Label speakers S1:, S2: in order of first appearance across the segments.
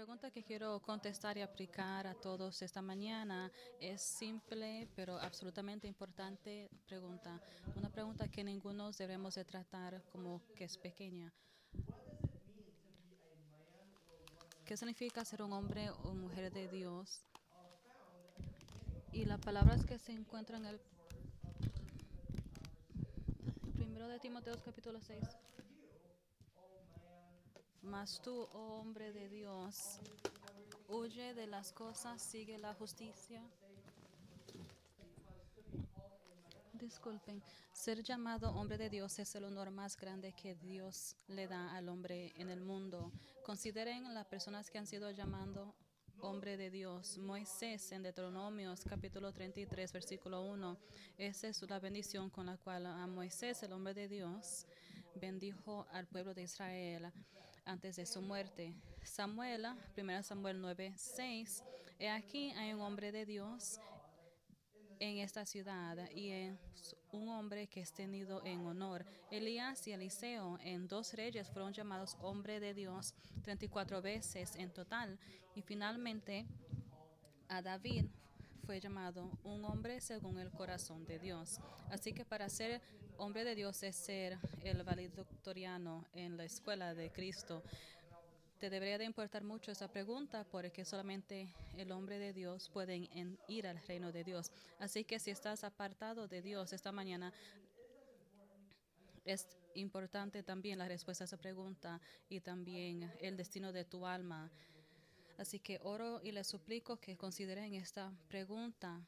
S1: pregunta que quiero contestar y aplicar a todos esta mañana es simple, pero absolutamente importante pregunta. Una pregunta que ninguno debemos de tratar como que es pequeña. ¿Qué significa ser un hombre o mujer de Dios? Y las palabras que se encuentran en el primero de Timoteo capítulo 6. Mas tú, oh hombre de Dios, huye de las cosas, sigue la justicia. Disculpen, ser llamado hombre de Dios es el honor más grande que Dios le da al hombre en el mundo. Consideren las personas que han sido llamando hombre de Dios. Moisés en Deuteronomios capítulo 33, versículo 1. Esa es la bendición con la cual a Moisés, el hombre de Dios, bendijo al pueblo de Israel antes de su muerte. Samuel, 1 Samuel 9, 6. He aquí hay un hombre de Dios en esta ciudad y es un hombre que es tenido en honor. Elías y Eliseo en dos reyes fueron llamados hombre de Dios 34 veces en total y finalmente a David fue llamado un hombre según el corazón de Dios. Así que para ser hombre de Dios es ser el valedictoriano en la escuela de Cristo. Te debería de importar mucho esa pregunta porque solamente el hombre de Dios puede ir al reino de Dios. Así que si estás apartado de Dios esta mañana, es importante también la respuesta a esa pregunta y también el destino de tu alma. Así que oro y les suplico que consideren esta pregunta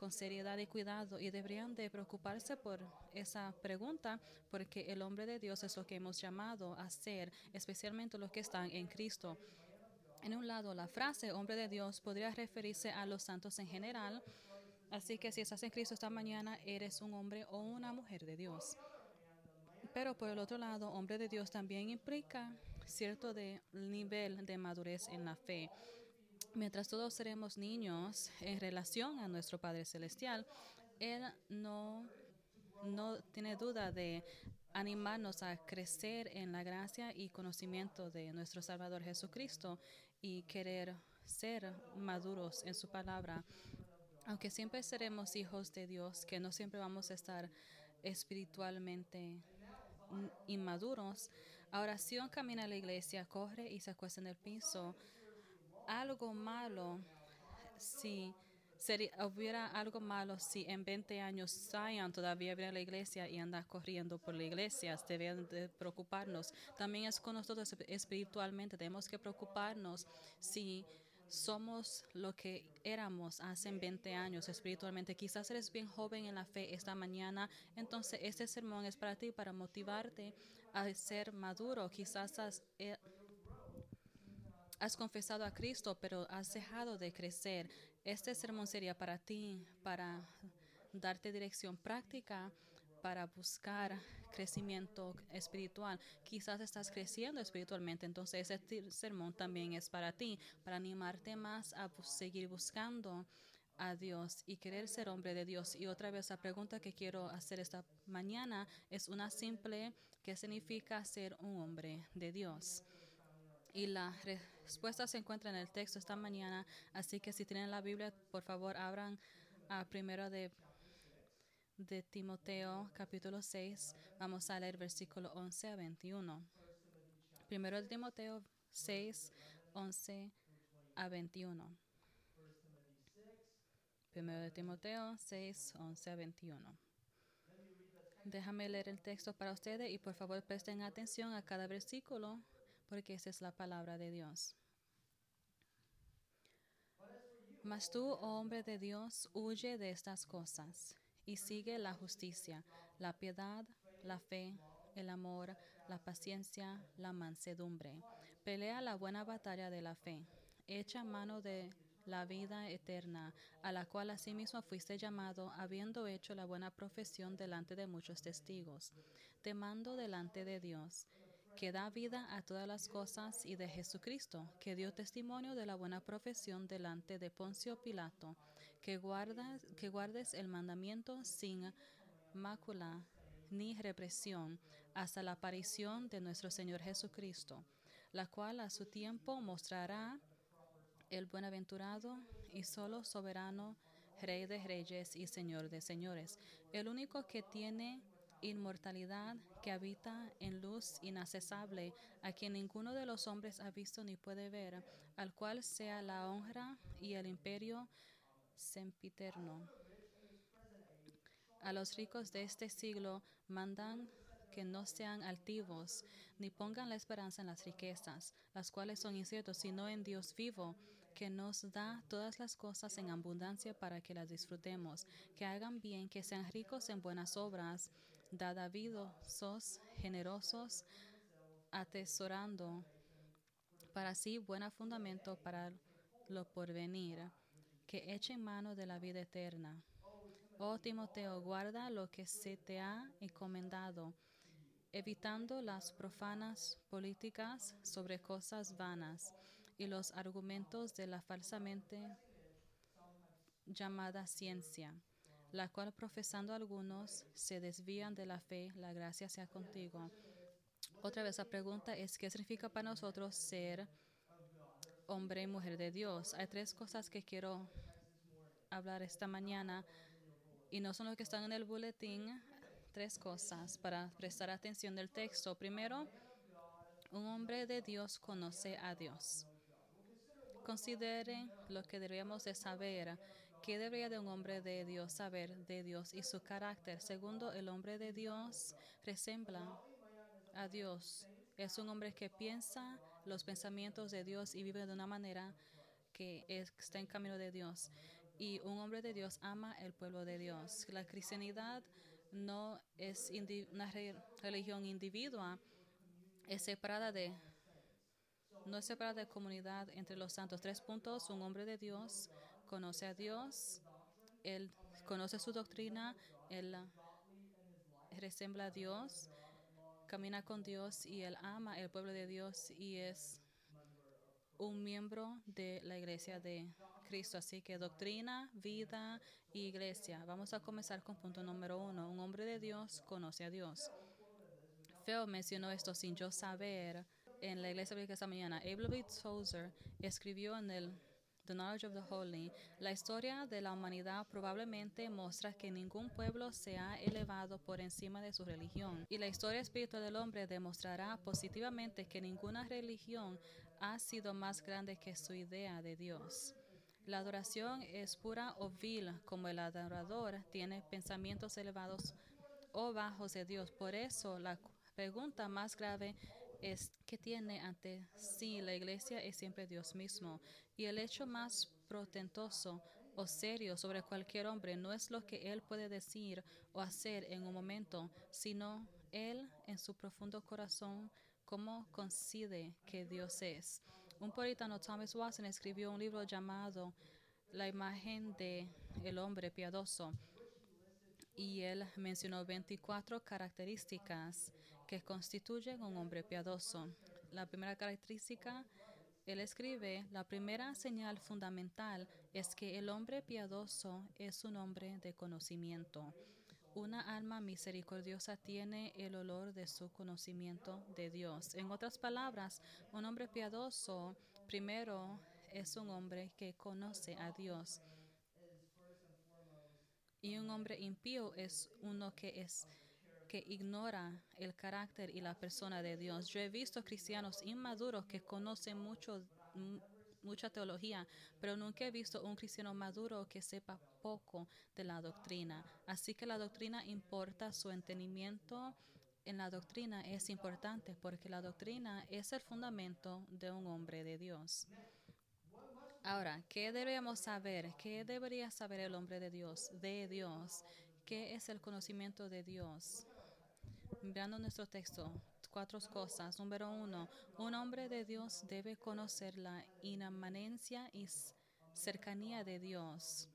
S1: con seriedad y cuidado y deberían de preocuparse por esa pregunta porque el hombre de Dios es lo que hemos llamado a ser, especialmente los que están en Cristo. En un lado, la frase hombre de Dios podría referirse a los santos en general, así que si estás en Cristo esta mañana, eres un hombre o una mujer de Dios. Pero por el otro lado, hombre de Dios también implica cierto de nivel de madurez en la fe. Mientras todos seremos niños en relación a nuestro Padre Celestial, Él no, no tiene duda de animarnos a crecer en la gracia y conocimiento de nuestro Salvador Jesucristo y querer ser maduros en su palabra. Aunque siempre seremos hijos de Dios, que no siempre vamos a estar espiritualmente inmaduros, ahora si uno camina a la iglesia, corre y se acuesta en el piso, algo malo si sería, hubiera algo malo si en 20 años Zion todavía viene la iglesia y anda corriendo por la iglesia. Deben de preocuparnos. También es con nosotros espiritualmente. Tenemos que preocuparnos si somos lo que éramos hace 20 años espiritualmente. Quizás eres bien joven en la fe esta mañana, entonces este sermón es para ti, para motivarte a ser maduro. Quizás has, eh, has confesado a Cristo, pero has dejado de crecer. Este sermón sería para ti, para darte dirección práctica, para buscar crecimiento espiritual. Quizás estás creciendo espiritualmente, entonces este sermón también es para ti, para animarte más a seguir buscando a Dios y querer ser hombre de Dios. Y otra vez la pregunta que quiero hacer esta mañana es una simple, ¿qué significa ser un hombre de Dios? Y la respuesta se encuentra en el texto esta mañana, así que si tienen la Biblia, por favor, abran a primero de, de Timoteo, capítulo 6. Vamos a leer versículo 11 a 21. Primero de Timoteo 6, 11 a 21. Primero de Timoteo 6, 11 a 21. Déjame leer el texto para ustedes y por favor presten atención a cada versículo porque esa es la palabra de Dios. Mas tú, oh hombre de Dios, huye de estas cosas y sigue la justicia, la piedad, la fe, el amor, la paciencia, la mansedumbre. Pelea la buena batalla de la fe. Echa mano de la vida eterna, a la cual asimismo fuiste llamado, habiendo hecho la buena profesión delante de muchos testigos. Te mando delante de Dios que da vida a todas las cosas, y de Jesucristo, que dio testimonio de la buena profesión delante de Poncio Pilato, que, guardas, que guardes el mandamiento sin mácula ni represión hasta la aparición de nuestro Señor Jesucristo, la cual a su tiempo mostrará el buenaventurado y solo soberano, Rey de reyes y Señor de señores, el único que tiene inmortalidad, que habita en luz inaccesible, a quien ninguno de los hombres ha visto ni puede ver, al cual sea la honra y el imperio sempiterno. A los ricos de este siglo mandan que no sean altivos, ni pongan la esperanza en las riquezas, las cuales son inciertos, sino en Dios vivo, que nos da todas las cosas en abundancia para que las disfrutemos, que hagan bien, que sean ricos en buenas obras, dadavidosos, generosos, atesorando para sí buen fundamento para lo porvenir, que echen mano de la vida eterna. Oh Timoteo, guarda lo que se te ha encomendado, evitando las profanas políticas sobre cosas vanas y los argumentos de la falsamente llamada ciencia la cual profesando algunos se desvían de la fe, la gracia sea contigo. Otra vez la pregunta es, ¿qué significa para nosotros ser hombre y mujer de Dios? Hay tres cosas que quiero hablar esta mañana y no son lo que están en el boletín. Tres cosas para prestar atención del texto. Primero, un hombre de Dios conoce a Dios. Considere lo que deberíamos de saber ¿Qué debería de un hombre de Dios saber de Dios y su carácter? Segundo, el hombre de Dios resembla a Dios. Es un hombre que piensa los pensamientos de Dios y vive de una manera que está en camino de Dios. Y un hombre de Dios ama el pueblo de Dios. La cristianidad no es una religión individua, es separada de no es separada de comunidad entre los santos. Tres puntos, un hombre de Dios conoce a Dios, él conoce su doctrina, él resembla a Dios, camina con Dios y él ama el pueblo de Dios y es un miembro de la iglesia de Cristo. Así que doctrina, vida y iglesia. Vamos a comenzar con punto número uno. Un hombre de Dios conoce a Dios. Feo mencionó esto sin yo saber en la iglesia de esta mañana. Abel Tozer escribió en el The Knowledge of the Holy, la historia de la humanidad probablemente muestra que ningún pueblo se ha elevado por encima de su religión. Y la historia espiritual del hombre demostrará positivamente que ninguna religión ha sido más grande que su idea de Dios. La adoración es pura o vil, como el adorador tiene pensamientos elevados o bajos de Dios. Por eso, la pregunta más grave es que tiene ante sí la iglesia es siempre Dios mismo. Y el hecho más protentoso o serio sobre cualquier hombre no es lo que él puede decir o hacer en un momento, sino él en su profundo corazón cómo coincide que Dios es. Un puritano Thomas Watson escribió un libro llamado La imagen de el hombre piadoso y él mencionó 24 características que constituyen un hombre piadoso. La primera característica, él escribe, la primera señal fundamental es que el hombre piadoso es un hombre de conocimiento. Una alma misericordiosa tiene el olor de su conocimiento de Dios. En otras palabras, un hombre piadoso primero es un hombre que conoce a Dios. Y un hombre impío es uno que es que ignora el carácter y la persona de Dios. Yo he visto cristianos inmaduros que conocen mucho, mucha teología, pero nunca he visto un cristiano maduro que sepa poco de la doctrina. Así que la doctrina importa, su entendimiento en la doctrina es importante porque la doctrina es el fundamento de un hombre de Dios. Ahora, ¿qué deberíamos saber? ¿Qué debería saber el hombre de Dios? De Dios. ¿Qué es el conocimiento de Dios? Mirando nuestro texto, cuatro cosas. Número uno, un hombre de Dios debe conocer la inmanencia y cercanía de Dios.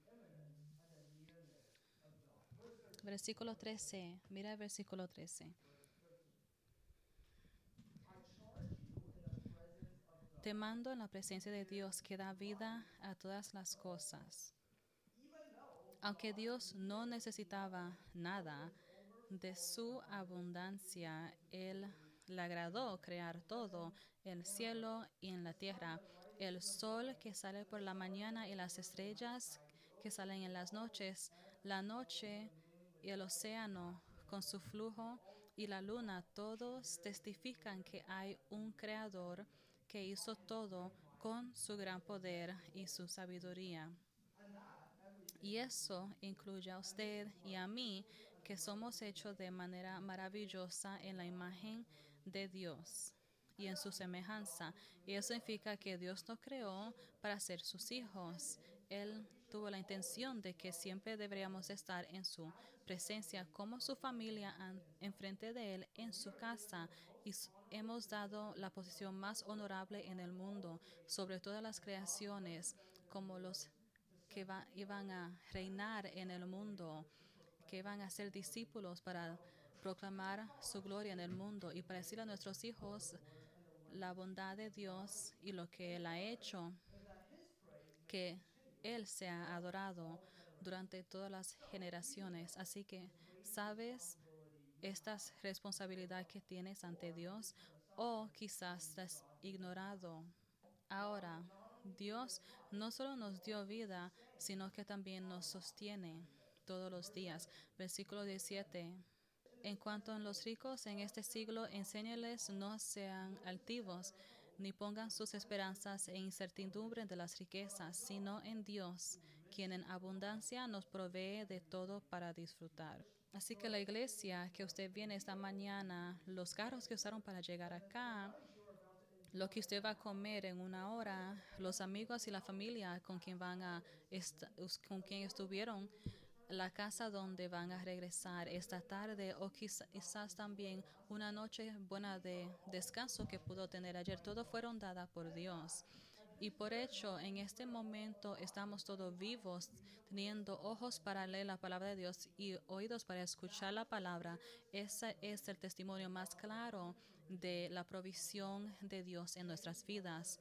S1: Versículo 13. Mira el versículo 13. Te mando en la presencia de Dios que da vida a todas las cosas. Aunque Dios no necesitaba nada, de su abundancia Él le agradó crear todo, el cielo y en la tierra, el sol que sale por la mañana y las estrellas que salen en las noches, la noche y el océano con su flujo y la luna, todos testifican que hay un creador que hizo todo con su gran poder y su sabiduría. Y eso incluye a usted y a mí, que somos hechos de manera maravillosa en la imagen de Dios y en su semejanza. Y eso significa que Dios nos creó para ser sus hijos. Él tuvo la intención de que siempre deberíamos estar en su presencia como su familia enfrente de Él en su casa. Y hemos dado la posición más honorable en el mundo sobre todas las creaciones, como los que iban a reinar en el mundo, que iban a ser discípulos para proclamar su gloria en el mundo y para decir a nuestros hijos la bondad de Dios y lo que Él ha hecho, que Él sea adorado durante todas las generaciones. Así que, ¿sabes esta responsabilidad que tienes ante Dios o quizás has ignorado? Ahora, Dios no solo nos dio vida, sino que también nos sostiene todos los días. Versículo 17. En cuanto a los ricos en este siglo, enséñales no sean altivos, ni pongan sus esperanzas en incertidumbre de las riquezas, sino en Dios, quien en abundancia nos provee de todo para disfrutar. Así que la iglesia que usted viene esta mañana, los carros que usaron para llegar acá, lo que usted va a comer en una hora, los amigos y la familia con quien van a con quien estuvieron la casa donde van a regresar esta tarde o quizás también una noche buena de descanso que pudo tener ayer. Todo fueron dadas por Dios. Y por hecho, en este momento estamos todos vivos, teniendo ojos para leer la palabra de Dios y oídos para escuchar la palabra. Ese es el testimonio más claro de la provisión de Dios en nuestras vidas.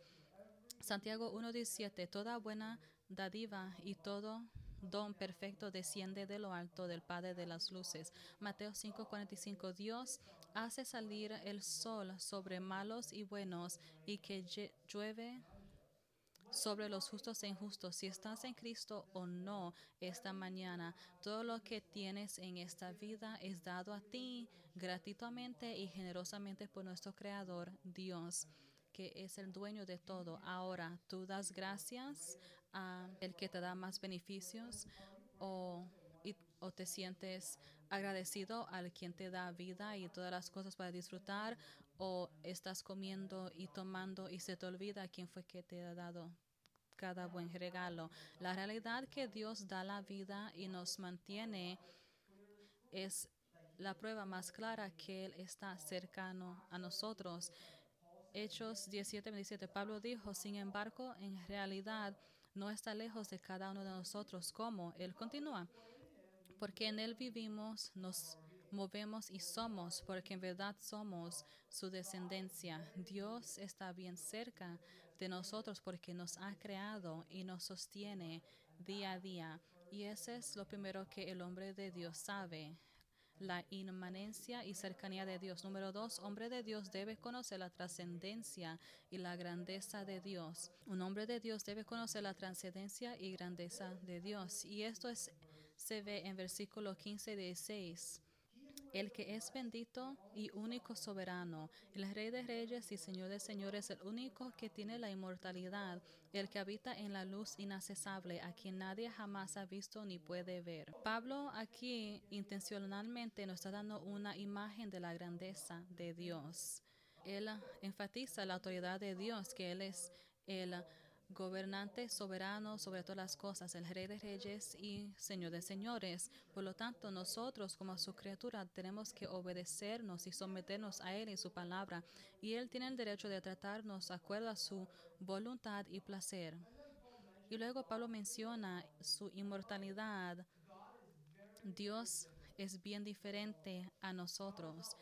S1: Santiago 1.17, toda buena dádiva y todo don perfecto desciende de lo alto del Padre de las Luces. Mateo 5:45 Dios hace salir el sol sobre malos y buenos y que llueve sobre los justos e injustos. Si estás en Cristo o no esta mañana, todo lo que tienes en esta vida es dado a ti gratuitamente y generosamente por nuestro Creador, Dios que es el dueño de todo. Ahora, tú das gracias a el que te da más beneficios o, o te sientes agradecido al quien te da vida y todas las cosas para disfrutar o estás comiendo y tomando y se te olvida quién fue que te ha dado cada buen regalo. La realidad que Dios da la vida y nos mantiene es la prueba más clara que Él está cercano a nosotros. Hechos 17, 27. Pablo dijo, sin embargo, en realidad no está lejos de cada uno de nosotros. ¿Cómo? Él continúa. Porque en Él vivimos, nos movemos y somos, porque en verdad somos su descendencia. Dios está bien cerca de nosotros porque nos ha creado y nos sostiene día a día. Y ese es lo primero que el hombre de Dios sabe la inmanencia y cercanía de Dios. Número dos, hombre de Dios debe conocer la trascendencia y la grandeza de Dios. Un hombre de Dios debe conocer la trascendencia y grandeza de Dios. Y esto es, se ve en versículo 15 y 16 el que es bendito y único soberano, el Rey de Reyes y Señor de Señores, el único que tiene la inmortalidad, el que habita en la luz inaccesible, a quien nadie jamás ha visto ni puede ver. Pablo aquí intencionalmente nos está dando una imagen de la grandeza de Dios. Él enfatiza la autoridad de Dios, que Él es el gobernante soberano sobre todas las cosas, el rey de reyes y señor de señores. Por lo tanto, nosotros como su criatura tenemos que obedecernos y someternos a Él y su palabra. Y Él tiene el derecho de tratarnos acuerdo a su voluntad y placer. Y luego Pablo menciona su inmortalidad. Dios es bien diferente a nosotros.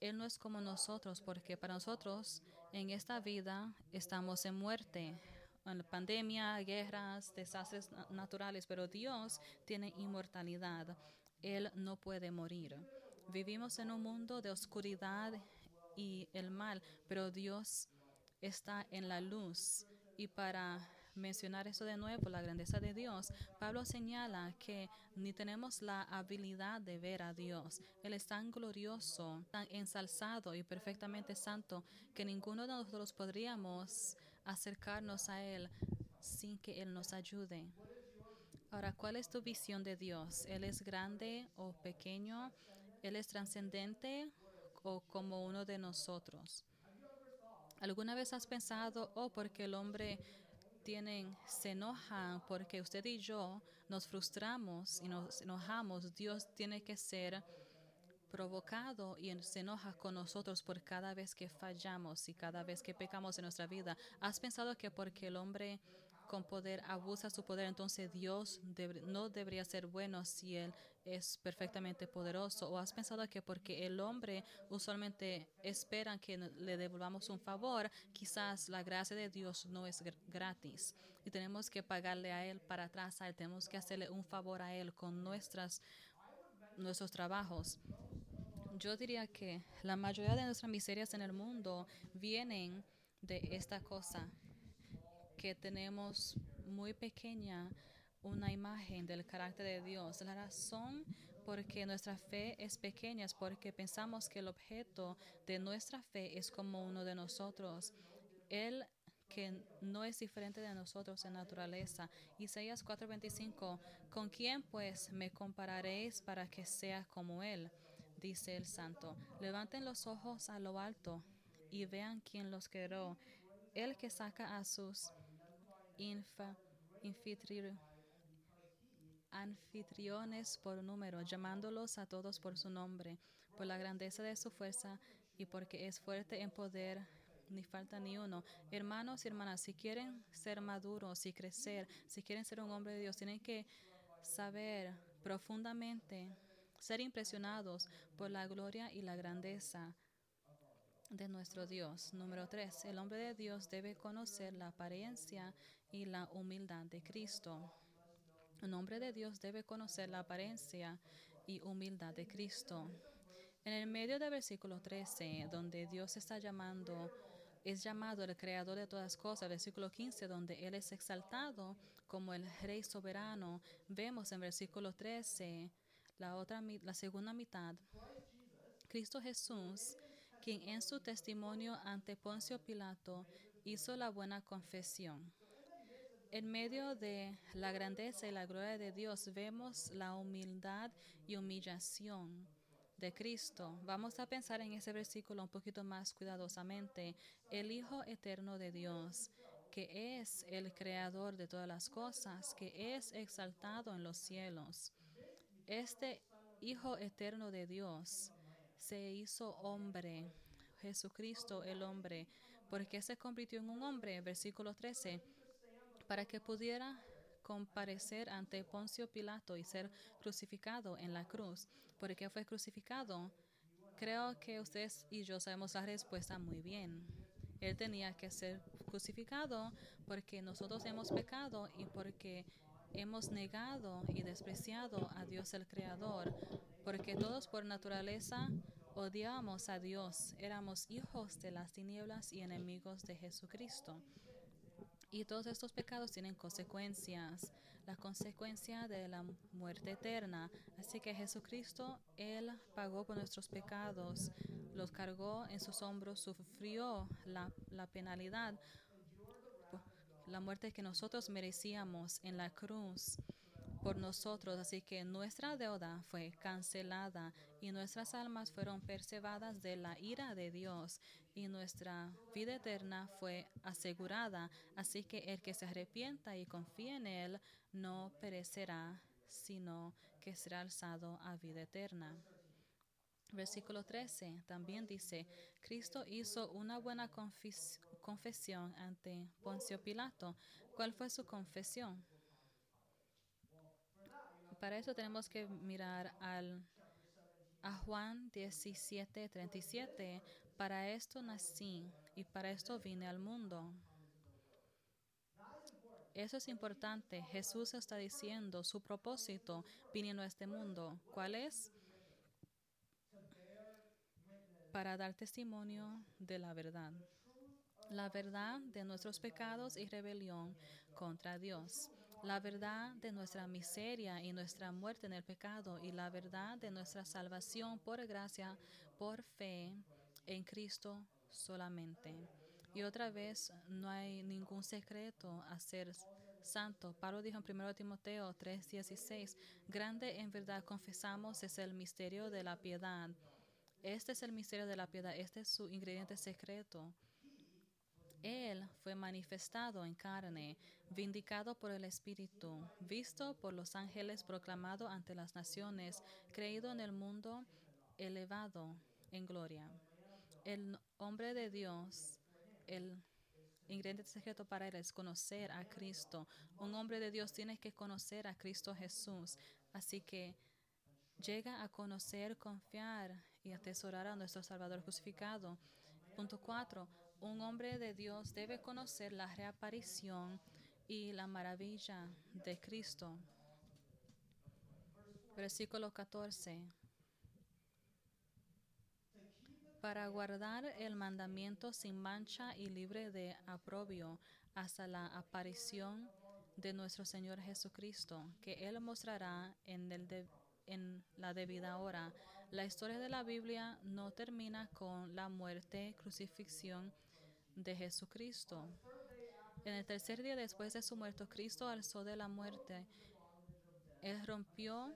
S1: Él no es como nosotros porque para nosotros en esta vida estamos en muerte pandemia, guerras, desastres naturales, pero Dios tiene inmortalidad. Él no puede morir. Vivimos en un mundo de oscuridad y el mal, pero Dios está en la luz. Y para mencionar eso de nuevo, la grandeza de Dios, Pablo señala que ni tenemos la habilidad de ver a Dios. Él es tan glorioso, tan ensalzado y perfectamente santo que ninguno de nosotros podríamos acercarnos a Él sin que Él nos ayude. Ahora, ¿cuál es tu visión de Dios? ¿Él es grande o pequeño? ¿Él es trascendente o como uno de nosotros? ¿Alguna vez has pensado, oh, porque el hombre tienen, se enoja porque usted y yo nos frustramos y nos enojamos, Dios tiene que ser provocado y se enoja con nosotros por cada vez que fallamos y cada vez que pecamos en nuestra vida. ¿Has pensado que porque el hombre con poder abusa su poder, entonces Dios no debería ser bueno si Él es perfectamente poderoso? ¿O has pensado que porque el hombre usualmente espera que le devolvamos un favor, quizás la gracia de Dios no es gratis y tenemos que pagarle a Él para atrás, a Él, tenemos que hacerle un favor a Él con nuestras, nuestros trabajos? Yo diría que la mayoría de nuestras miserias en el mundo vienen de esta cosa que tenemos muy pequeña una imagen del carácter de Dios. La razón por que nuestra fe es pequeña es porque pensamos que el objeto de nuestra fe es como uno de nosotros. Él que no es diferente de nosotros en naturaleza. Isaías 4:25, ¿con quién pues me compararéis para que sea como Él? Dice el santo. Levanten los ojos a lo alto y vean quién los creó. El que saca a sus anfitriones por número, llamándolos a todos por su nombre, por la grandeza de su fuerza y porque es fuerte en poder, ni falta ni uno. Hermanos y hermanas, si quieren ser maduros y crecer, si quieren ser un hombre de Dios, tienen que saber profundamente, ser impresionados por la gloria y la grandeza de nuestro Dios. Número tres, el hombre de Dios debe conocer la apariencia y la humildad de Cristo. Un hombre de Dios debe conocer la apariencia y humildad de Cristo. En el medio del versículo 13, donde Dios está llamando, es llamado el creador de todas cosas, versículo 15, donde Él es exaltado como el rey soberano, vemos en versículo 13 la, otra, la segunda mitad. Cristo Jesús, quien en su testimonio ante Poncio Pilato hizo la buena confesión. En medio de la grandeza y la gloria de Dios vemos la humildad y humillación de Cristo. Vamos a pensar en ese versículo un poquito más cuidadosamente. El Hijo eterno de Dios, que es el creador de todas las cosas, que es exaltado en los cielos. Este Hijo eterno de Dios se hizo hombre, Jesucristo el hombre. porque se convirtió en un hombre? Versículo 13 para que pudiera comparecer ante Poncio Pilato y ser crucificado en la cruz. ¿Por qué fue crucificado? Creo que ustedes y yo sabemos la respuesta muy bien. Él tenía que ser crucificado porque nosotros hemos pecado y porque hemos negado y despreciado a Dios el Creador, porque todos por naturaleza odiamos a Dios, éramos hijos de las tinieblas y enemigos de Jesucristo. Y todos estos pecados tienen consecuencias, la consecuencia de la muerte eterna. Así que Jesucristo, Él pagó por nuestros pecados, los cargó en sus hombros, sufrió la, la penalidad, la muerte que nosotros merecíamos en la cruz por nosotros, así que nuestra deuda fue cancelada y nuestras almas fueron preservadas de la ira de Dios y nuestra vida eterna fue asegurada. Así que el que se arrepienta y confíe en Él no perecerá, sino que será alzado a vida eterna. Versículo 13 también dice, Cristo hizo una buena confesión ante Poncio Pilato. ¿Cuál fue su confesión? para eso tenemos que mirar al, a Juan 17, 37. Para esto nací y para esto vine al mundo. Eso es importante. Jesús está diciendo su propósito viniendo a este mundo. ¿Cuál es? Para dar testimonio de la verdad, la verdad de nuestros pecados y rebelión contra Dios, la verdad de nuestra miseria y nuestra muerte en el pecado y la verdad de nuestra salvación por gracia, por fe en Cristo solamente. Y otra vez, no hay ningún secreto a ser santo. Pablo dijo en 1 Timoteo 3:16, grande en verdad confesamos es el misterio de la piedad. Este es el misterio de la piedad, este es su ingrediente secreto. Él fue manifestado en carne, vindicado por el Espíritu, visto por los ángeles, proclamado ante las naciones, creído en el mundo, elevado en gloria. El hombre de Dios, el ingrediente secreto para él es conocer a Cristo. Un hombre de Dios tiene que conocer a Cristo Jesús. Así que llega a conocer, confiar y atesorar a nuestro Salvador crucificado. Punto 4. Un hombre de Dios debe conocer la reaparición y la maravilla de Cristo. Versículo 14. Para guardar el mandamiento sin mancha y libre de aprobio hasta la aparición de nuestro Señor Jesucristo, que Él mostrará en, en la debida hora. La historia de la Biblia no termina con la muerte, crucifixión de Jesucristo. En el tercer día después de su muerte, Cristo alzó de la muerte. Él rompió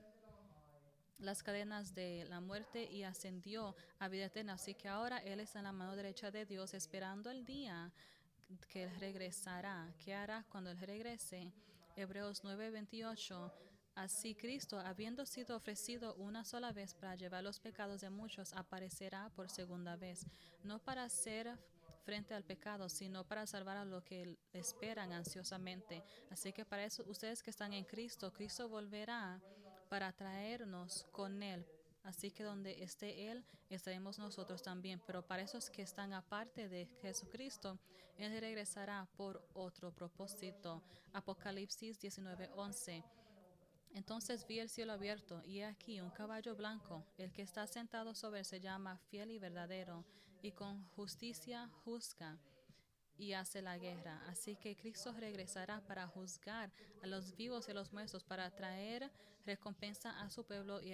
S1: las cadenas de la muerte y ascendió a vida eterna. Así que ahora Él está en la mano derecha de Dios esperando el día que Él regresará. ¿Qué hará cuando Él regrese? Hebreos 9:28. Así Cristo, habiendo sido ofrecido una sola vez para llevar los pecados de muchos, aparecerá por segunda vez, no para ser frente al pecado, sino para salvar a los que esperan ansiosamente. Así que para eso, ustedes que están en Cristo, Cristo volverá para traernos con Él. Así que donde esté Él, estaremos nosotros también. Pero para esos que están aparte de Jesucristo, Él regresará por otro propósito. Apocalipsis 19:11. Entonces vi el cielo abierto y he aquí un caballo blanco. El que está sentado sobre él se llama fiel y verdadero y con justicia juzga y hace la guerra. Así que Cristo regresará para juzgar a los vivos y los muertos, para traer recompensa a su pueblo y,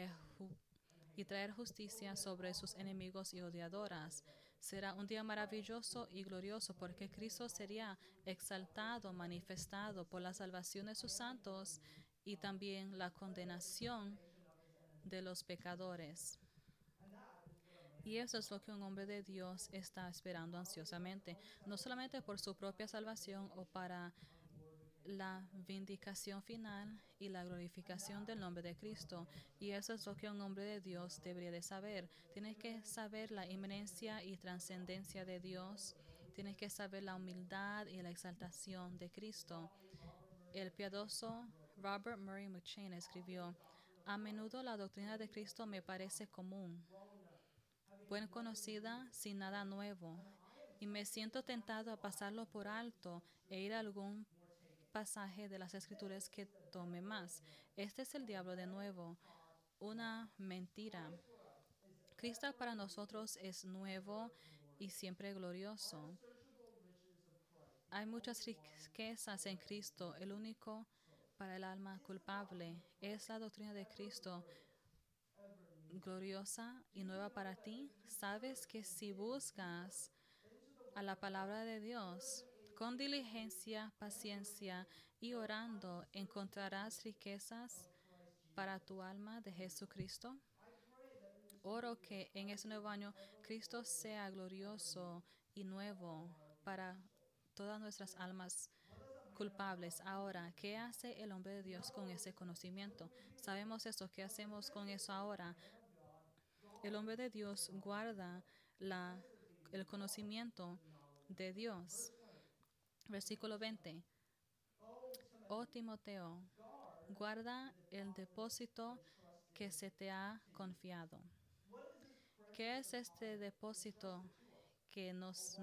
S1: y traer justicia sobre sus enemigos y odiadoras. Será un día maravilloso y glorioso porque Cristo sería exaltado, manifestado por la salvación de sus santos y también la condenación de los pecadores. Y eso es lo que un hombre de Dios está esperando ansiosamente, no solamente por su propia salvación o para la vindicación final y la glorificación del nombre de Cristo. Y eso es lo que un hombre de Dios debería de saber. Tienes que saber la inminencia y trascendencia de Dios. Tienes que saber la humildad y la exaltación de Cristo. El piadoso Robert Murray McChain escribió, a menudo la doctrina de Cristo me parece común, buen conocida sin nada nuevo, y me siento tentado a pasarlo por alto e ir a algún pasaje de las escrituras que tome más. Este es el diablo de nuevo, una mentira. Cristo para nosotros es nuevo y siempre glorioso. Hay muchas riquezas en Cristo, el único para el alma culpable. Es la doctrina de Cristo gloriosa y nueva para ti. Sabes que si buscas a la palabra de Dios con diligencia, paciencia y orando, encontrarás riquezas para tu alma de Jesucristo. Oro que en ese nuevo año Cristo sea glorioso y nuevo para todas nuestras almas culpables. Ahora, ¿qué hace el hombre de Dios con ese conocimiento? Sabemos eso, ¿qué hacemos con eso ahora? El hombre de Dios guarda la, el conocimiento de Dios. Versículo 20. Oh Timoteo, guarda el depósito que se te ha confiado. ¿Qué es este depósito que nos,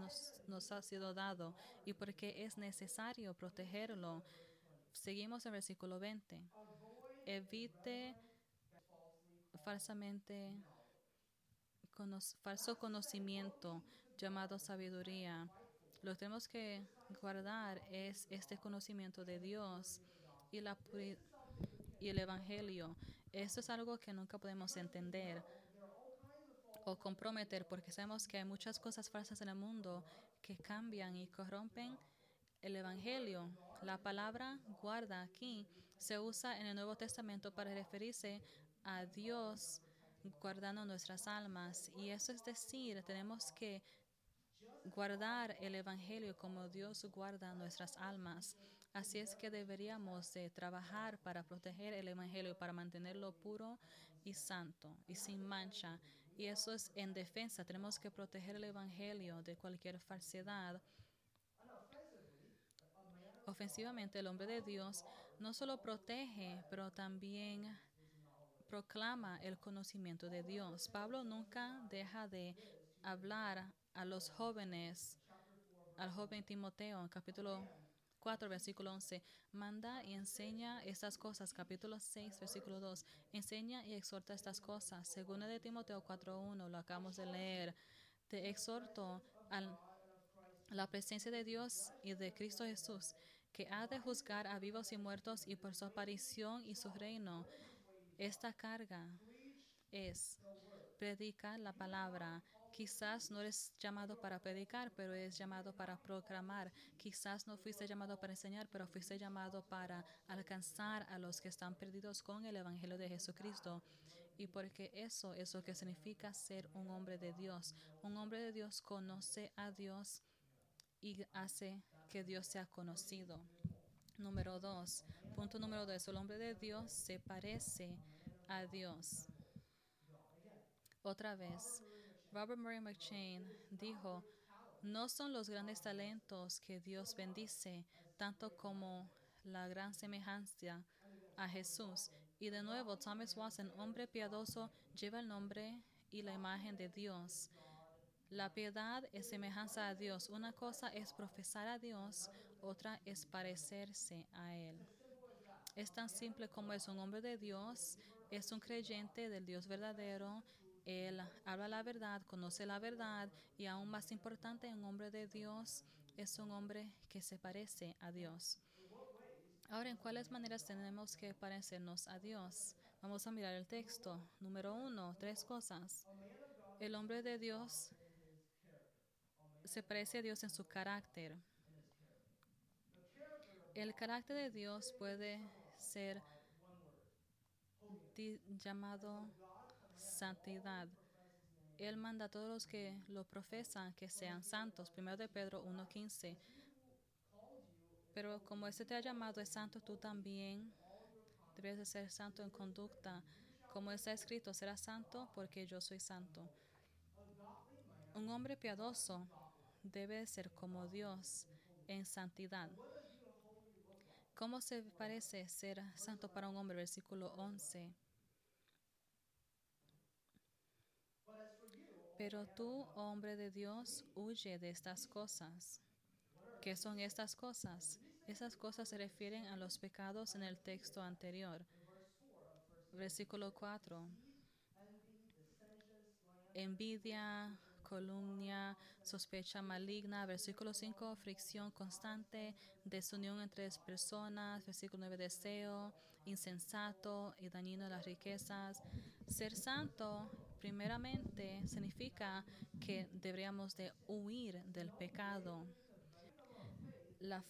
S1: nos, ha sido dado y porque es necesario protegerlo. Seguimos en versículo 20. Evite falsamente cono falso conocimiento llamado sabiduría. Lo que tenemos que guardar es este conocimiento de Dios y, la, y el Evangelio. Esto es algo que nunca podemos entender o comprometer porque sabemos que hay muchas cosas falsas en el mundo que cambian y corrompen el Evangelio. La palabra guarda aquí se usa en el Nuevo Testamento para referirse a Dios guardando nuestras almas. Y eso es decir, tenemos que guardar el Evangelio como Dios guarda nuestras almas. Así es que deberíamos de trabajar para proteger el Evangelio, para mantenerlo puro y santo y sin mancha. Y eso es en defensa. Tenemos que proteger el Evangelio de cualquier falsedad. Ofensivamente, el hombre de Dios no solo protege, pero también proclama el conocimiento de Dios. Pablo nunca deja de hablar a los jóvenes, al joven Timoteo, en capítulo 4, versículo 11, manda y enseña estas cosas. Capítulo 6, versículo 2, enseña y exhorta estas cosas. Según de Timoteo 4.1, lo acabamos de leer. Te exhorto a la presencia de Dios y de Cristo Jesús, que ha de juzgar a vivos y muertos y por su aparición y su reino. Esta carga es predicar la palabra. Quizás no eres llamado para predicar, pero es llamado para proclamar. Quizás no fuiste llamado para enseñar, pero fuiste llamado para alcanzar a los que están perdidos con el Evangelio de Jesucristo. Y porque eso es lo que significa ser un hombre de Dios. Un hombre de Dios conoce a Dios y hace que Dios sea conocido. Número dos, punto número dos, el hombre de Dios se parece a Dios. Otra vez, Robert Murray McChain dijo, no son los grandes talentos que Dios bendice, tanto como la gran semejanza a Jesús. Y de nuevo, Thomas Watson, hombre piadoso, lleva el nombre y la imagen de Dios. La piedad es semejanza a Dios. Una cosa es profesar a Dios, otra es parecerse a Él. Es tan simple como es un hombre de Dios, es un creyente del Dios verdadero él habla la verdad, conoce la verdad y aún más importante, un hombre de Dios es un hombre que se parece a Dios. Ahora, ¿en cuáles maneras tenemos que parecernos a Dios? Vamos a mirar el texto. Número uno, tres cosas. El hombre de Dios se parece a Dios en su carácter. El carácter de Dios puede ser llamado santidad. Él manda a todos los que lo profesan que sean santos. Primero de Pedro 1.15. Pero como este te ha llamado es santo, tú también debes de ser santo en conducta. Como está escrito, serás santo porque yo soy santo. Un hombre piadoso debe ser como Dios en santidad. ¿Cómo se parece ser santo para un hombre? Versículo 11. Pero tú, hombre de Dios, huye de estas cosas. ¿Qué son estas cosas? Esas cosas se refieren a los pecados en el texto anterior. Versículo 4. Envidia, columnia, sospecha maligna. Versículo 5. Fricción constante, desunión entre personas. Versículo 9. Deseo, insensato y dañino las riquezas. Ser santo Primeramente, significa que deberíamos de huir del pecado. La,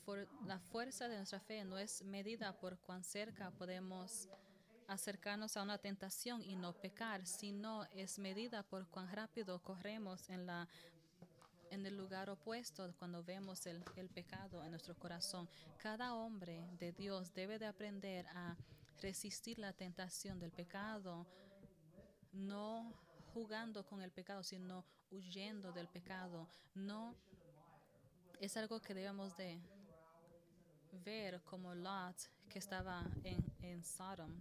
S1: fuerza de nuestra fe no es medida por cuán cerca podemos acercarnos a una tentación y no pecar, sino es medida por cuán rápido corremos en el lugar opuesto cuando vemos el, el pecado en nuestro corazón. Cada hombre de Dios debe de aprender a resistir la tentación del pecado no jugando con el pecado, sino huyendo del pecado. No es algo que debemos de ver como Lot que estaba en, en Sodom.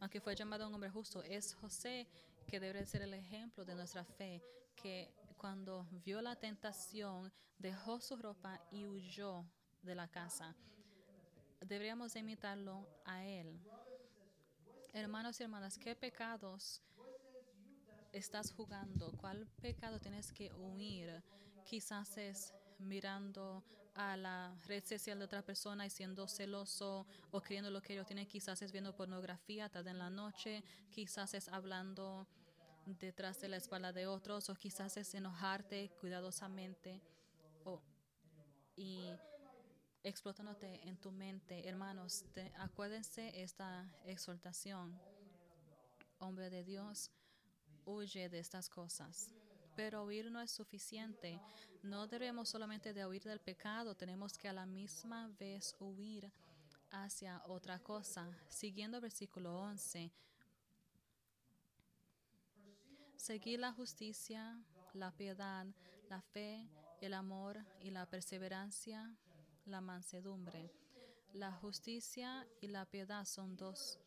S1: Aunque fue llamado un hombre justo, es José que debe ser el ejemplo de nuestra fe, que cuando vio la tentación dejó su ropa y huyó de la casa. Deberíamos imitarlo a él. Hermanos y hermanas, ¿qué pecados estás jugando, cuál pecado tienes que huir. Quizás es mirando a la red social de otra persona y siendo celoso o creyendo lo que ellos tienen. Quizás es viendo pornografía tarde en la noche. Quizás es hablando detrás de la espalda de otros o quizás es enojarte cuidadosamente o, y explotándote en tu mente. Hermanos, acuérdense esta exhortación. Hombre de Dios, huye de estas cosas. Pero huir no es suficiente. No debemos solamente de huir del pecado, tenemos que a la misma vez huir hacia otra cosa. Siguiendo el versículo 11. Seguir la justicia, la piedad, la fe, el amor y la perseverancia, la mansedumbre. La justicia y la piedad son dos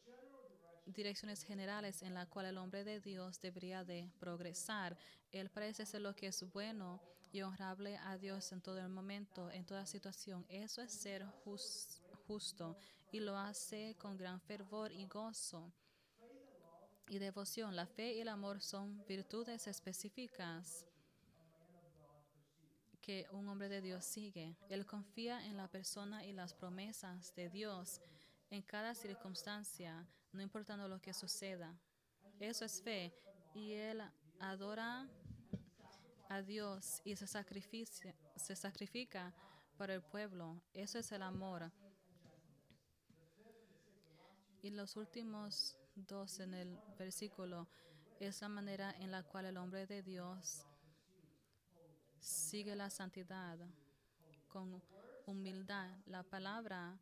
S1: direcciones generales en la cual el hombre de Dios debería de progresar. Él parece ser lo que es bueno y honrable a Dios en todo el momento, en toda situación. Eso es ser justo y lo hace con gran fervor y gozo y devoción. La fe y el amor son virtudes específicas que un hombre de Dios sigue. Él confía en la persona y las promesas de Dios en cada circunstancia, no importando lo que suceda. Eso es fe. Y él adora a Dios y se, sacrifica, se sacrifica para el pueblo. Eso es el amor. Y los últimos dos en el versículo es la manera en la cual el hombre de Dios sigue la santidad con humildad. La palabra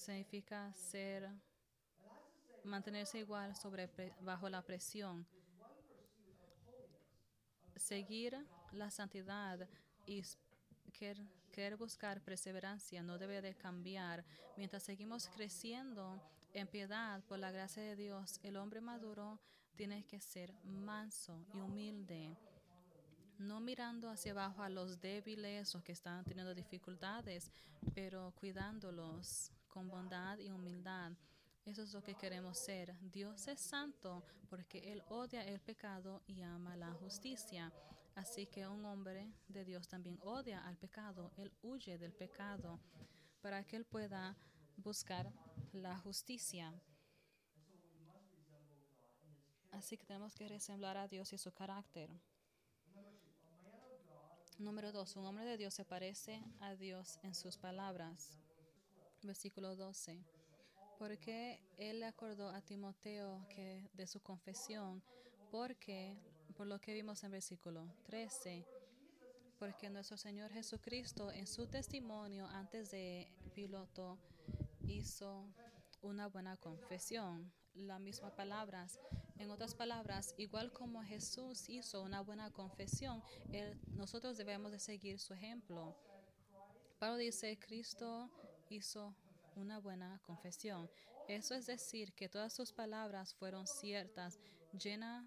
S1: significa ser mantenerse igual sobre bajo la presión. Seguir la santidad y querer, buscar perseverancia no debe de cambiar. Mientras seguimos creciendo en piedad por la gracia de Dios, el hombre maduro tiene que ser manso y humilde, no mirando hacia abajo a los débiles o que están teniendo dificultades, pero cuidándolos con bondad y humildad. Eso es lo que queremos ser. Dios es santo porque Él odia el pecado y ama la justicia. Así que un hombre de Dios también odia al pecado. Él huye del pecado para que Él pueda buscar la justicia. Así que tenemos que resemblar a Dios y su carácter. Número dos, un hombre de Dios se parece a Dios en sus palabras. Versículo 12. Porque él le acordó a Timoteo que de su confesión, porque, por lo que vimos en versículo 13, porque nuestro Señor Jesucristo en su testimonio antes de Piloto hizo una buena confesión. Las mismas palabras. En otras palabras, igual como Jesús hizo una buena confesión, nosotros debemos de seguir su ejemplo. Pablo dice, Cristo hizo una buena confesión. Eso es decir, que todas sus palabras fueron ciertas, llenas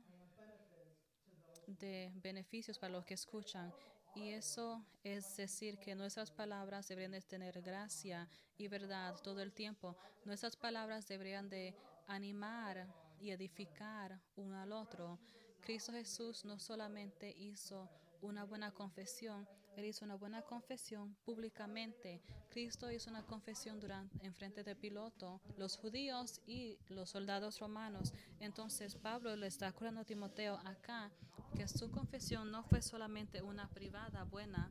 S1: de beneficios para los que escuchan. Y eso es decir que nuestras palabras deberían de tener gracia y verdad todo el tiempo. Nuestras palabras deberían de animar y edificar uno al otro. Cristo Jesús no solamente hizo una buena confesión, él hizo una buena confesión públicamente. Cristo hizo una confesión durante, en frente del piloto, los judíos y los soldados romanos. Entonces Pablo le está curando a Timoteo acá que su confesión no fue solamente una privada buena,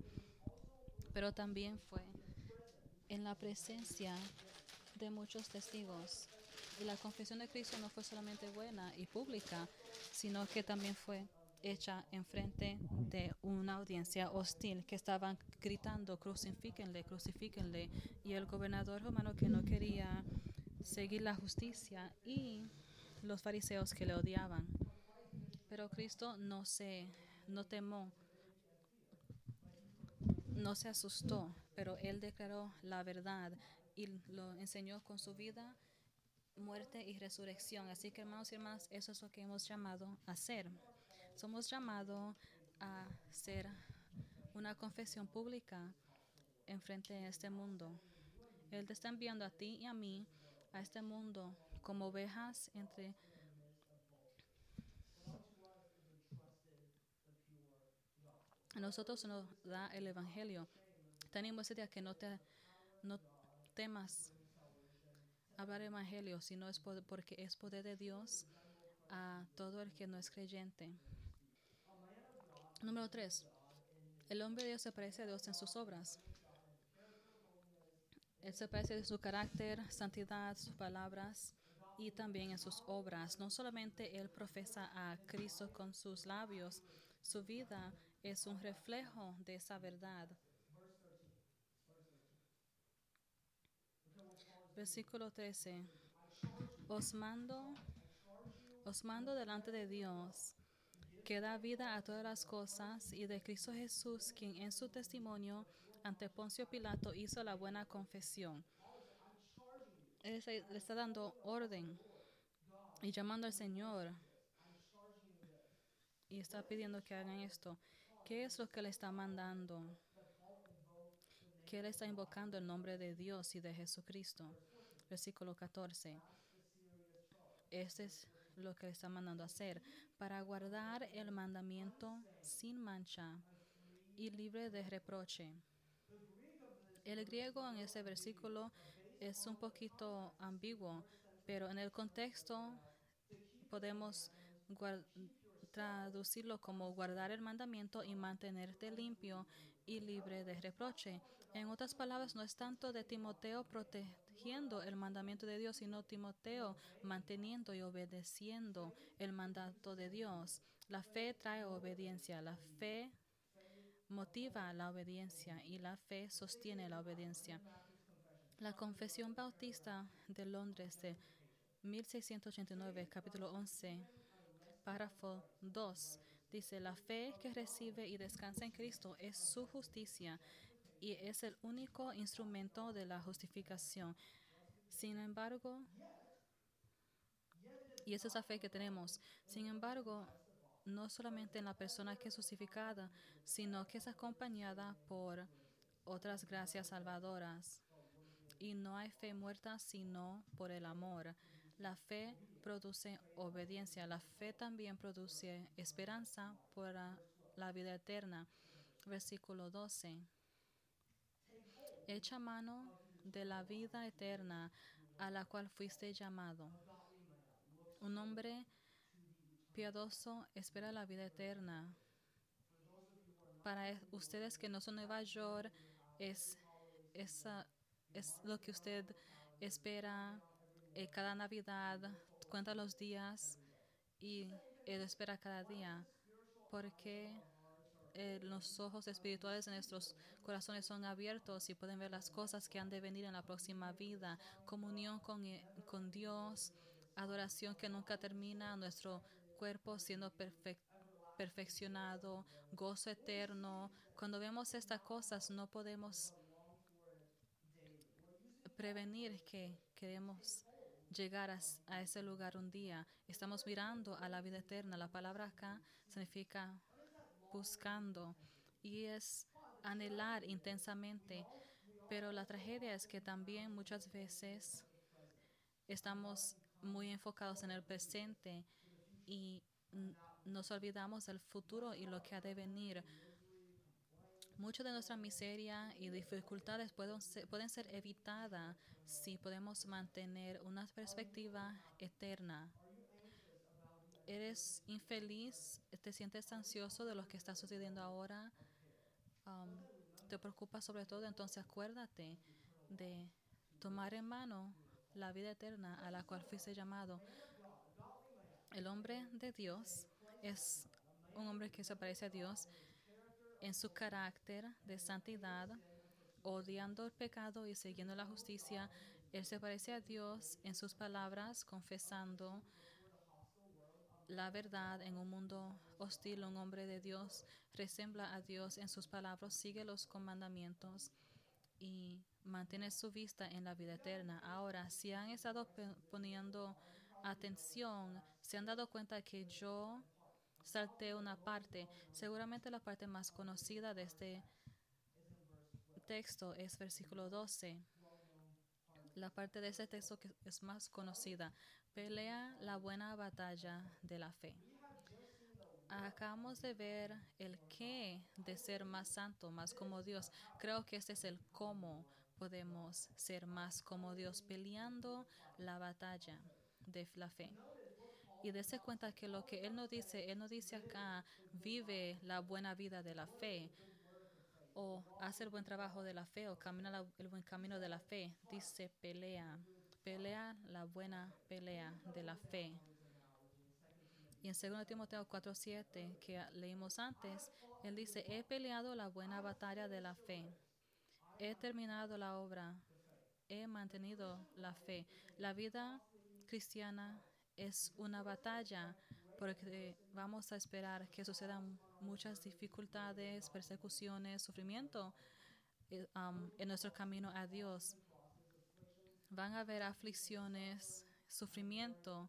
S1: pero también fue en la presencia de muchos testigos. Y la confesión de Cristo no fue solamente buena y pública, sino que también fue hecha en frente de una audiencia hostil que estaban gritando crucifíquenle, crucifíquenle y el gobernador romano que no quería seguir la justicia y los fariseos que le odiaban. Pero Cristo no se no temó, no se asustó, pero él declaró la verdad y lo enseñó con su vida, muerte y resurrección. Así que hermanos y hermanas, eso es lo que hemos llamado a hacer. Somos llamados a ser una confesión pública en frente a este mundo. Él te está enviando a ti y a mí a este mundo como ovejas entre a nosotros nos da el evangelio. Tenemos idea que no te no temas hablar evangelio, sino es por, porque es poder de Dios a todo el que no es creyente. Número 3. El hombre de Dios se parece a Dios en sus obras. Él se parece en su carácter, santidad, sus palabras y también en sus obras. No solamente él profesa a Cristo con sus labios, su vida es un reflejo de esa verdad. Versículo 13. Os mando, os mando delante de Dios, que da vida a todas las cosas, y de Cristo Jesús, quien en su testimonio ante Poncio Pilato hizo la buena confesión. Él le está dando orden y llamando al Señor y está pidiendo que hagan esto. ¿Qué es lo que le está mandando? Que él está invocando el nombre de Dios y de Jesucristo. Versículo 14. Este es lo que le está mandando hacer para guardar el mandamiento sin mancha y libre de reproche. El griego en ese versículo es un poquito ambiguo, pero en el contexto podemos traducirlo como guardar el mandamiento y mantenerte limpio y libre de reproche. En otras palabras, no es tanto de Timoteo el mandamiento de Dios, sino Timoteo manteniendo y obedeciendo el mandato de Dios. La fe trae obediencia, la fe motiva la obediencia y la fe sostiene la obediencia. La Confesión Bautista de Londres de 1689, capítulo 11, párrafo 2, dice, la fe que recibe y descansa en Cristo es su justicia y es el único instrumento de la justificación. Sin embargo, y esa es la fe que tenemos. Sin embargo, no solamente en la persona que es justificada, sino que es acompañada por otras gracias salvadoras. Y no hay fe muerta sino por el amor. La fe produce obediencia. La fe también produce esperanza para la vida eterna. Versículo 12. Echa mano de la vida eterna a la cual fuiste llamado. Un hombre piadoso espera la vida eterna. Para ustedes que no son Nueva York, es, esa, es lo que usted espera eh, cada Navidad, cuenta los días y él espera cada día. Porque eh, los ojos espirituales de nuestros corazones son abiertos y pueden ver las cosas que han de venir en la próxima vida, comunión con, eh, con Dios, adoración que nunca termina, nuestro cuerpo siendo perfec- perfeccionado, gozo eterno. Cuando vemos estas cosas no podemos prevenir que queremos llegar a ese lugar un día. Estamos mirando a la vida eterna. La palabra acá significa buscando y es anhelar intensamente. Pero la tragedia es que también muchas veces estamos muy enfocados en el presente y nos olvidamos del futuro y lo que ha de venir. Mucho de nuestra miseria y dificultades pueden pueden ser evitadas si podemos mantener una perspectiva eterna. ¿Eres infeliz? ¿Te sientes ansioso de lo que está sucediendo ahora? Um, ¿Te preocupa sobre todo? Entonces acuérdate de tomar en mano la vida eterna a la cual fuiste llamado. El hombre de Dios es un hombre que se parece a Dios en su carácter de santidad, odiando el pecado y siguiendo la justicia. Él se parece a Dios en sus palabras, confesando la verdad en un mundo hostil. Un hombre de Dios resembla a Dios en sus palabras, sigue los comandamientos y mantiene su vista en la vida eterna. Ahora, si han estado poniendo atención, se han dado cuenta que yo salté una parte. Seguramente la parte más conocida de este texto es versículo 12. La parte de ese texto que es más conocida. Pelea la buena batalla de la fe. acabamos de ver el qué de ser más santo, más como Dios. Creo que este es el cómo podemos ser más como Dios, peleando la batalla de la fe. Y dése cuenta que lo que Él nos dice, Él nos dice acá, vive la buena vida de la fe, o hace el buen trabajo de la fe, o camina el buen camino de la fe. Dice pelea, pelea la buena pelea de la fe. Y en 2 Timoteo 4:7, que leímos antes, él dice, he peleado la buena batalla de la fe, he terminado la obra, he mantenido la fe. La vida cristiana es una batalla porque vamos a esperar que sucedan muchas dificultades, persecuciones, sufrimiento eh, en nuestro camino a Dios. Van a haber aflicciones, sufrimiento.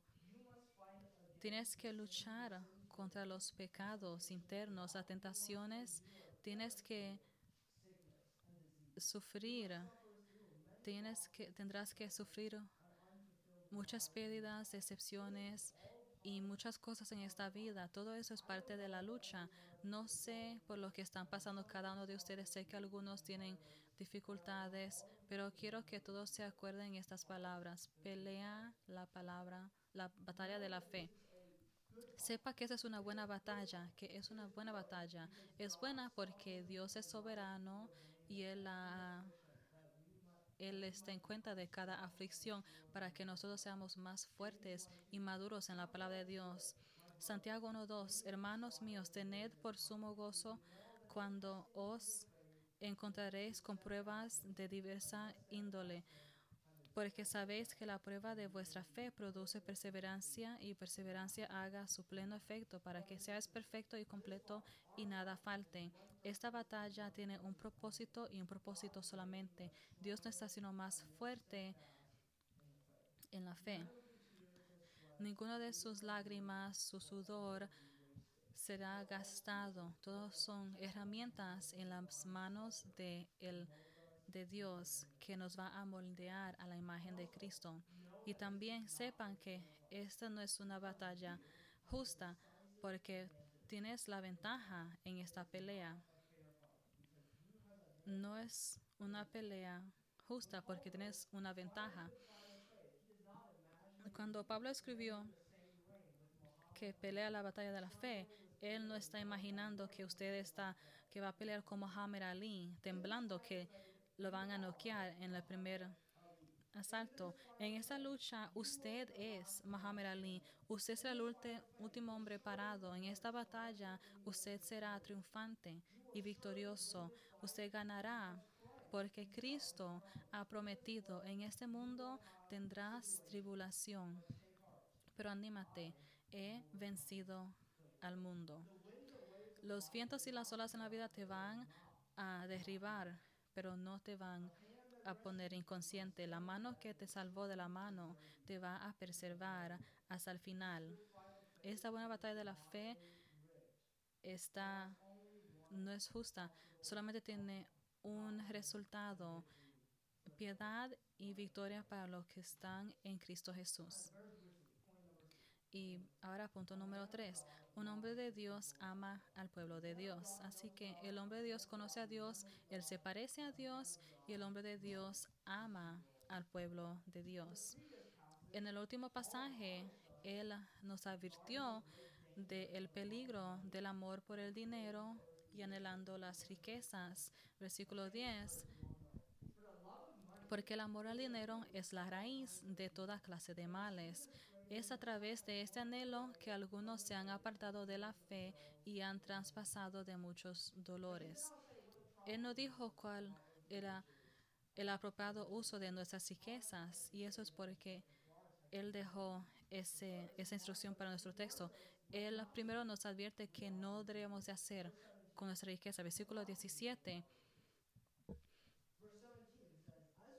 S1: Tienes que luchar contra los pecados internos, las tentaciones. Tienes que sufrir. Tienes que, tendrás que sufrir muchas pérdidas, decepciones y muchas cosas en esta vida. Todo eso es parte de la lucha. No sé por lo que están pasando cada uno de ustedes. Sé que algunos tienen dificultades, pero quiero que todos se acuerden estas palabras. Pelea la palabra, la batalla de la fe. Sepa que esa es una buena batalla, que es una buena batalla. Es buena porque Dios es soberano y Él, Él está en cuenta de cada aflicción para que nosotros seamos más fuertes y maduros en la palabra de Dios. Santiago 1.2, hermanos míos, tened por sumo gozo cuando os encontraréis con pruebas de diversa índole porque sabéis que la prueba de vuestra fe produce perseverancia y perseverancia haga su pleno efecto para que seáis perfecto y completo y nada falte. Esta batalla tiene un propósito y un propósito solamente. Dios no está sino más fuerte en la fe. Ninguno de sus lágrimas, su sudor, será gastado. Todos son herramientas en las manos de el de Dios que nos va a moldear a la imagen de Cristo. Y también sepan que esta no es una batalla justa porque tienes la ventaja en esta pelea. No es una pelea justa porque tienes una ventaja. Cuando Pablo escribió que pelea la batalla de la fe, él no está imaginando que usted está que va a pelear como Hammer Ali, temblando que lo van a noquear en el primer asalto. En esa lucha, usted es Muhammad Ali. Usted será el último hombre parado. En esta batalla, usted será triunfante y victorioso. Usted ganará porque Cristo ha prometido, en este mundo tendrás tribulación. Pero anímate, he vencido al mundo. Los vientos y las olas en la vida te van a derribar, pero no te van a poner inconsciente. La mano que te salvó de la mano te va a preservar hasta el final. Esta buena batalla de la fe está, no es justa, solamente tiene un resultado, piedad y victoria para los que están en Cristo Jesús. Y ahora punto número tres. Un hombre de Dios ama al pueblo de Dios. Así que el hombre de Dios conoce a Dios, él se parece a Dios y el hombre de Dios ama al pueblo de Dios. En el último pasaje, él nos advirtió del peligro del amor por el dinero y anhelando las riquezas. Versículo 10 porque el amor al dinero es la raíz de toda clase de males. Es a través de este anhelo que algunos se han apartado de la fe y han traspasado de muchos dolores. Él no dijo cuál era el apropiado uso de nuestras riquezas y eso es porque Él dejó ese, esa instrucción para nuestro texto. Él primero nos advierte que no debemos de hacer con nuestra riqueza. Versículo 17.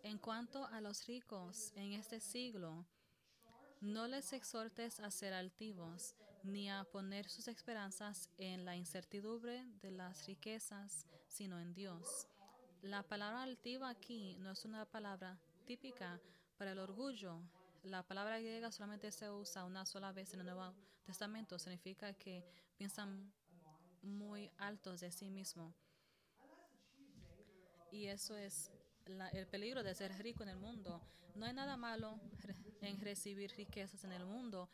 S1: En cuanto a los ricos en este siglo, no les exhortes a ser altivos, ni a poner sus esperanzas en la incertidumbre de las riquezas, sino en Dios. La palabra altiva aquí no es una palabra típica para el orgullo. la palabra griega solamente se usa una sola vez en el Nuevo Testamento. Significa que piensan muy altos de sí mismo. Y eso es el peligro de ser rico en el mundo. No hay nada malo en recibir riquezas en el mundo,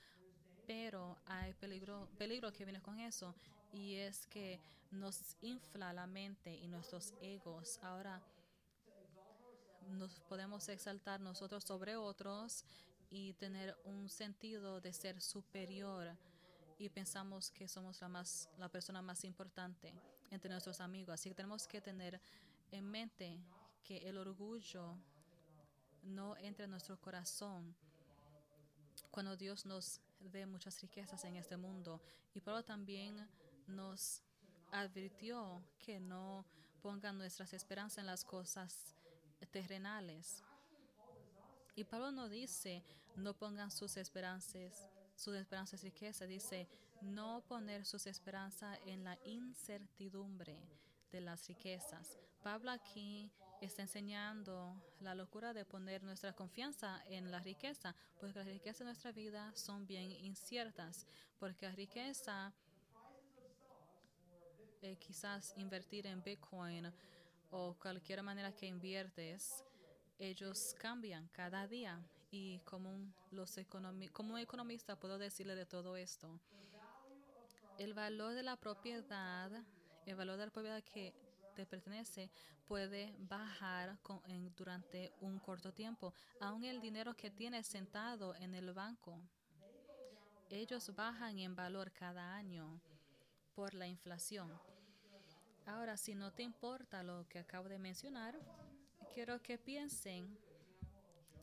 S1: pero hay peligro, peligro que viene con eso. Y es que nos infla la mente y nuestros egos. Ahora nos podemos exaltar nosotros sobre otros y tener un sentido de ser superior y pensamos que somos la más la persona más importante entre nuestros amigos así que tenemos que tener en mente que el orgullo no entre en nuestro corazón cuando Dios nos dé muchas riquezas en este mundo y Pablo también nos advirtió que no pongan nuestras esperanzas en las cosas terrenales. Y Pablo no dice no pongan sus esperanzas, sus esperanzas riqueza, dice no poner sus esperanzas en la incertidumbre de las riquezas. Pablo aquí está enseñando la locura de poner nuestra confianza en la riqueza, porque las riquezas de nuestra vida son bien inciertas, porque la riqueza eh, quizás invertir en Bitcoin o cualquier manera que inviertes, ellos cambian cada día. Y como un, los economi como un economista puedo decirle de todo esto. El valor de la propiedad, el valor de la propiedad que te pertenece puede bajar con- durante un corto tiempo. Aún el dinero que tienes sentado en el banco, ellos bajan en valor cada año por la inflación. Ahora, si no te importa lo que acabo de mencionar, quiero que piensen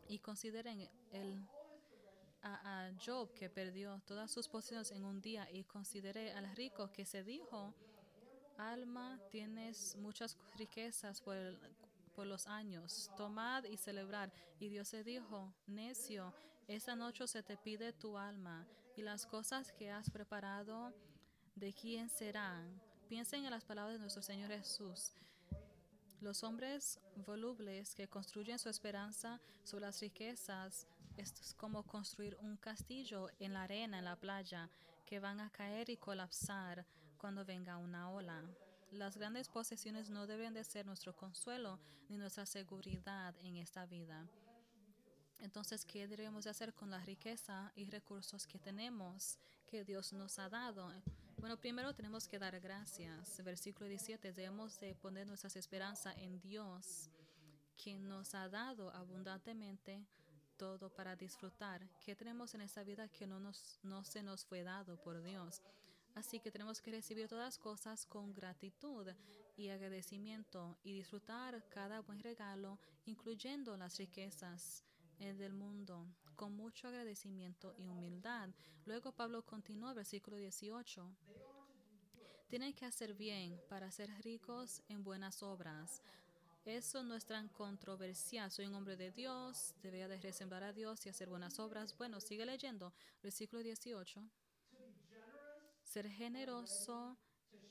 S1: y consideren el a, Job que perdió todas sus posesiones en un día y consideré al rico que se dijo, alma, tienes muchas riquezas por, por los años, tomad y celebrar. Y Dios se dijo, necio, esta noche se te pide tu alma y las cosas que has preparado, ¿de quién serán? Piensen en las palabras de nuestro Señor Jesús. Los hombres volubles que construyen su esperanza sobre las riquezas es como construir un castillo en la arena, en la playa, que van a caer y colapsar cuando venga una ola. Las grandes posesiones no deben de ser nuestro consuelo ni nuestra seguridad en esta vida. Entonces, ¿qué debemos de hacer con la riqueza y recursos que tenemos, que Dios nos ha dado? Bueno, primero tenemos que dar gracias. Versículo 17, debemos de poner nuestras esperanzas en Dios, quien nos ha dado abundantemente todo para disfrutar. ¿Qué tenemos en esta vida que no, nos, no se nos fue dado por Dios? Así que tenemos que recibir todas cosas con gratitud y agradecimiento y disfrutar cada buen regalo, incluyendo las riquezas eh, del mundo, con mucho agradecimiento y humildad. Luego Pablo continúa, versículo 18. Tienen que hacer bien para ser ricos en buenas obras. Eso no es tan controversial. Soy un hombre de Dios, debería de resembrar a Dios y hacer buenas obras. Bueno, sigue leyendo. Versículo 18. Ser generoso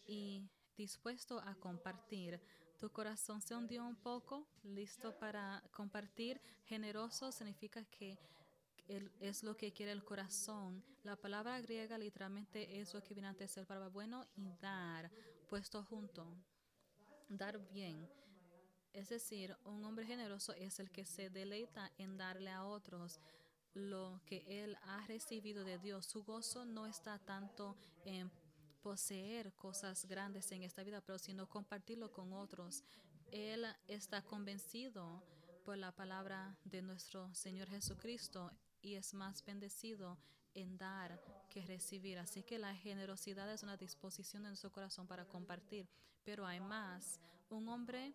S1: y dispuesto a compartir. Tu corazón se hundió un poco, listo para compartir. Generoso significa que es lo que quiere el corazón. La palabra griega literalmente es lo que viene antes de ser palabra bueno y dar, puesto junto. Dar bien. Es decir, un hombre generoso es el que se deleita en darle a otros lo que él ha recibido de Dios. Su gozo no está tanto en poseer cosas grandes en esta vida, pero sino compartirlo con otros. Él está convencido por la palabra de nuestro Señor Jesucristo y es más bendecido en dar que recibir. Así que la generosidad es una disposición de nuestro corazón para compartir. Pero hay más. Un hombre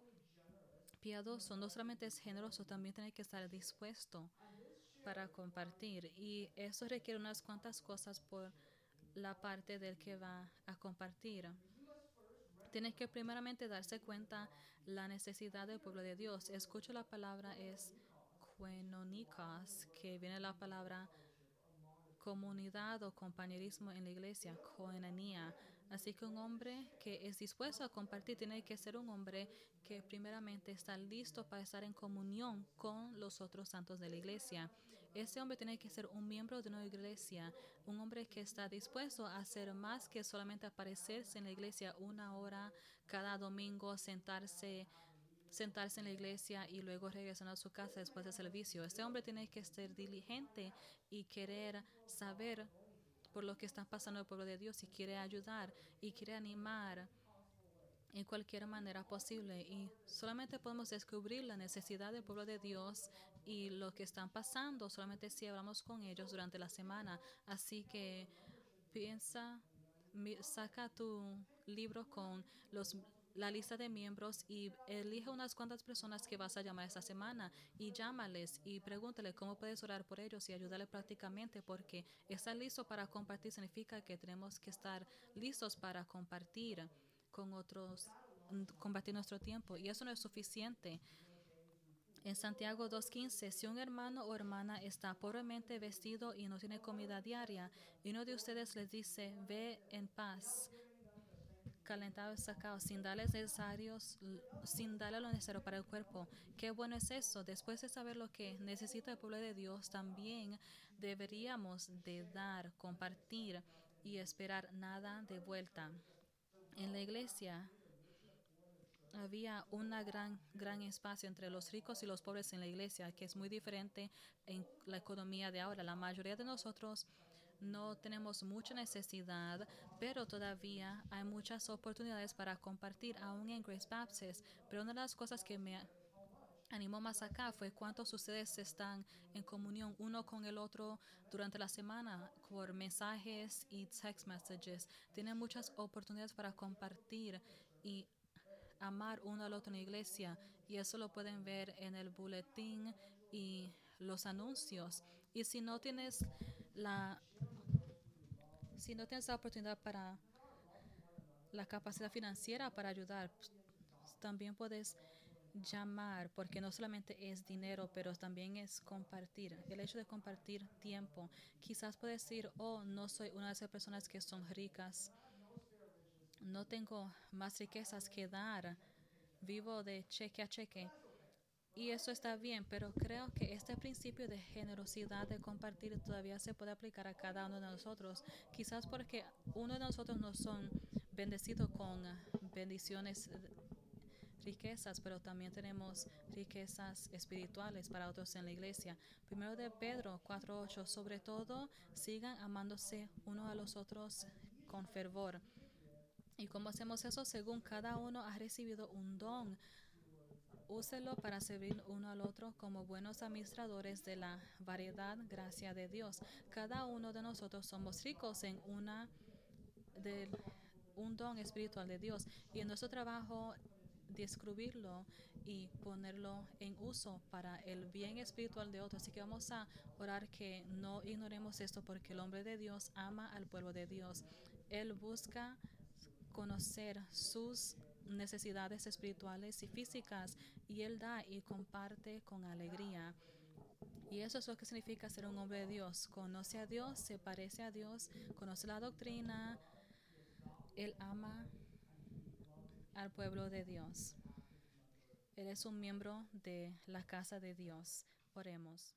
S1: piadoso no solamente es generoso, también tiene que estar dispuesto para compartir. Y eso requiere unas cuantas cosas por la parte del que va a compartir. Tiene que primeramente darse cuenta la necesidad del pueblo de Dios. Escucho la palabra es que viene la palabra comunidad o compañerismo en la iglesia, koinonia. Así que un hombre que es dispuesto a compartir tiene que ser un hombre que primeramente está listo para estar en comunión con los otros santos de la iglesia. Ese hombre tiene que ser un miembro de una iglesia, un hombre que está dispuesto a hacer más que solamente aparecerse en la iglesia una hora cada domingo, sentarse sentarse en la iglesia y luego regresar a su casa después del servicio. Este hombre tiene que ser diligente y querer saber por lo que está pasando el pueblo de Dios y quiere ayudar y quiere animar en cualquier manera posible. Y solamente podemos descubrir la necesidad del pueblo de Dios y lo que están pasando solamente si hablamos con ellos durante la semana. Así que piensa, saca tu libro con los la lista de miembros y elige unas cuantas personas que vas a llamar esta semana y llámales y pregúntale cómo puedes orar por ellos y ayudarle prácticamente porque estar listo para compartir significa que tenemos que estar listos para compartir con otros, compartir nuestro tiempo y eso no es suficiente. En Santiago 2.15, si un hermano o hermana está pobremente vestido y no tiene comida diaria, y uno de ustedes les dice, ve en paz, calentado y sacado, sin darles necesarios, sin darle lo necesario para el cuerpo. Qué bueno es eso. Después de saber lo que necesita el pueblo de Dios, también deberíamos de dar, compartir y esperar nada de vuelta. En la iglesia había un gran, gran espacio entre los ricos y los pobres en la iglesia, que es muy diferente en la economía de ahora. La mayoría de nosotros no tenemos mucha necesidad, pero todavía hay muchas oportunidades para compartir aún en Grace Baptist. Pero una de las cosas que me animó más acá fue cuántos ustedes están en comunión uno con el otro durante la semana por mensajes y text messages. Tienen muchas oportunidades para compartir y amar uno al otro en la iglesia y eso lo pueden ver en el boletín y los anuncios. Y si no tienes la si no tienes la oportunidad para la capacidad financiera para ayudar, pues, también puedes llamar, porque no solamente es dinero, pero también es compartir. El hecho de compartir tiempo. Quizás puedes decir, oh, no soy una de esas personas que son ricas. No tengo más riquezas que dar. Vivo de cheque a cheque. Y eso está bien, pero creo que este principio de generosidad, de compartir, todavía se puede aplicar a cada uno de nosotros. Quizás porque uno de nosotros no son bendecidos con bendiciones, riquezas, pero también tenemos riquezas espirituales para otros en la iglesia. Primero de Pedro 4.8, sobre todo sigan amándose uno a los otros con fervor. ¿Y cómo hacemos eso? Según cada uno ha recibido un don Úselo para servir uno al otro como buenos administradores de la variedad gracia de Dios. Cada uno de nosotros somos ricos en una del un don espiritual de Dios y en nuestro trabajo descubrirlo y ponerlo en uso para el bien espiritual de otros. Así que vamos a orar que no ignoremos esto porque el hombre de Dios ama al pueblo de Dios. Él busca conocer sus necesidades espirituales y físicas y Él da y comparte con alegría. Y eso es lo que significa ser un hombre de Dios. Conoce a Dios, se parece a Dios, conoce la doctrina. Él ama al pueblo de Dios. Él es un miembro de la casa de Dios. Oremos.